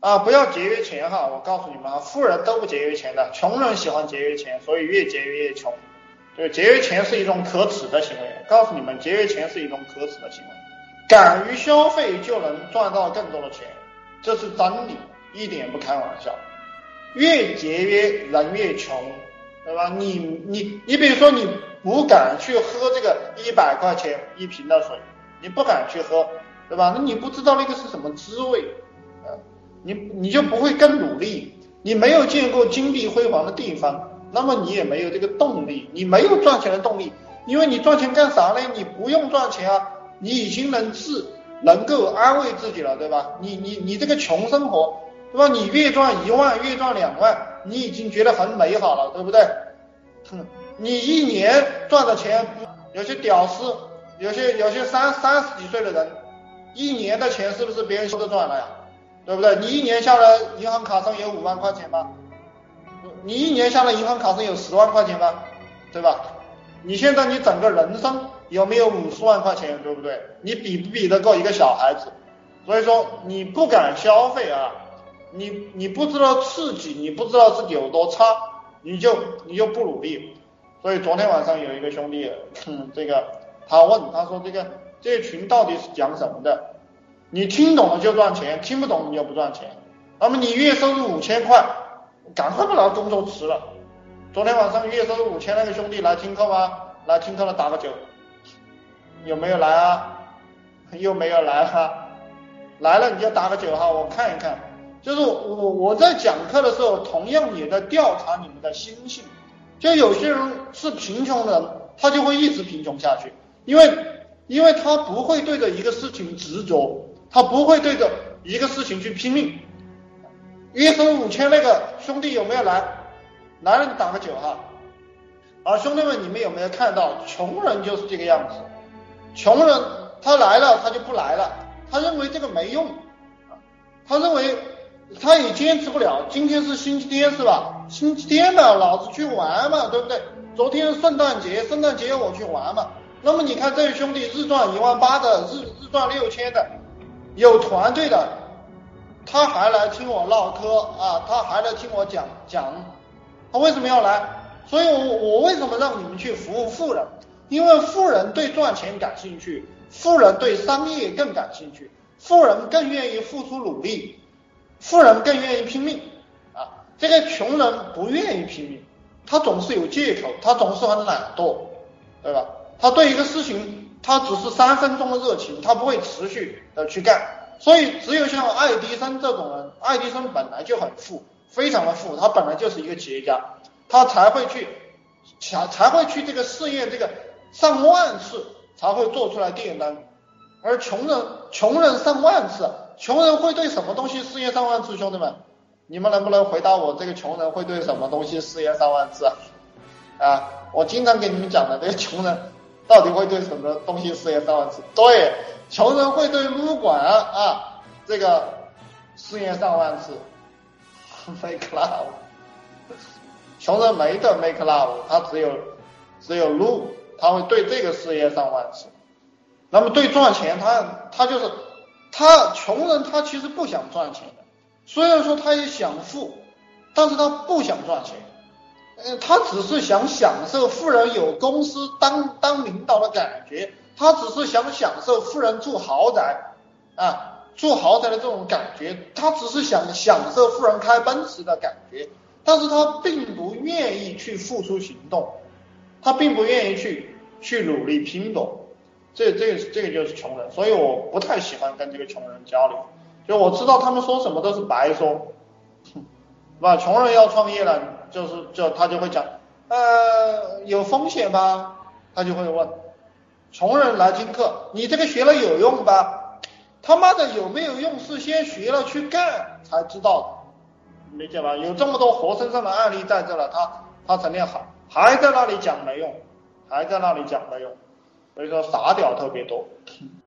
啊，不要节约钱哈！我告诉你们啊，富人都不节约钱的，穷人喜欢节约钱，所以越节约越穷。就节约钱是一种可耻的行为，告诉你们，节约钱是一种可耻的行为。敢于消费就能赚到更多的钱，这是真理，一点不开玩笑。越节约人越穷，对吧？你你你，比如说你不敢去喝这个一百块钱一瓶的水，你不敢去喝，对吧？那你不知道那个是什么滋味。你你就不会更努力，你没有见过金碧辉煌的地方，那么你也没有这个动力，你没有赚钱的动力，因为你赚钱干啥呢？你不用赚钱啊，你已经能自能够安慰自己了，对吧？你你你这个穷生活，对吧？你月赚一万，月赚两万，你已经觉得很美好了，对不对？哼，你一年赚的钱，有些屌丝，有些有些三三十几岁的人，一年的钱是不是别人都赚了呀？对不对？你一年下来，银行卡上有五万块钱吗？你一年下来，银行卡上有十万块钱吗？对吧？你现在你整个人生有没有五十万块钱？对不对？你比不比得过一个小孩子？所以说你不敢消费啊，你你不知道刺激，你不知道自己有多差，你就你就不努力。所以昨天晚上有一个兄弟，这个他问他说这个这群到底是讲什么的？你听懂了就赚钱，听不懂你就不赚钱。那么你月收入五千块，赶快把那工作辞了。昨天晚上月收入五千那个兄弟来听课吗？来听课了打个九，有没有来啊？又没有来哈？来了你就打个九哈，我看一看。就是我我在讲课的时候，同样也在调查你们的心性。就有些人是贫穷人，他就会一直贫穷下去，因为因为他不会对着一个事情执着。他不会对着一个事情去拼命。月收五千那个兄弟有没有来？来了你打个九哈。啊，兄弟们，你们有没有看到，穷人就是这个样子。穷人他来了他就不来了，他认为这个没用，他认为他也坚持不了。今天是星期天是吧？星期天嘛老子去玩嘛，对不对？昨天圣诞节，圣诞节我去玩嘛。那么你看这位兄弟日赚一万八的，日日赚六千的。有团队的，他还来听我唠嗑啊，他还来听我讲讲，他为什么要来？所以我我为什么让你们去服务富人？因为富人对赚钱感兴趣，富人对商业更感兴趣，富人更愿意付出努力，富人更愿意拼命啊。这个穷人不愿意拼命，他总是有借口，他总是很懒惰，对吧？他对一个事情。他只是三分钟的热情，他不会持续的去干，所以只有像爱迪生这种人，爱迪生本来就很富，非常的富，他本来就是一个企业家，他才会去才才会去这个试验这个上万次才会做出来电灯，而穷人穷人上万次，穷人会对什么东西试验上万次？兄弟们，你们能不能回答我？这个穷人会对什么东西试验上万次？啊，我经常给你们讲的这个穷人。到底会对什么东西试验上万次？对，穷人会对撸管啊这个试验上万次。Make love，穷人没得 make love，他只有只有撸，他会对这个试验上万次。那么对赚钱，他他就是他穷人，他其实不想赚钱的，虽然说他也想富，但是他不想赚钱。嗯，他只是想享受富人有公司当当领导的感觉，他只是想享受富人住豪宅啊，住豪宅的这种感觉，他只是想享受富人开奔驰的感觉，但是他并不愿意去付出行动，他并不愿意去去努力拼搏，这这这个就是穷人，所以我不太喜欢跟这个穷人交流，就我知道他们说什么都是白说，是吧？穷人要创业了。就是就他就会讲，呃，有风险吧？他就会问，穷人来听课，你这个学了有用吧？他妈的有没有用是先学了去干才知道，理解吧？有这么多活生生的案例在这了，他他成天还还在那里讲没用，还在那里讲没用，所以说傻屌特别多。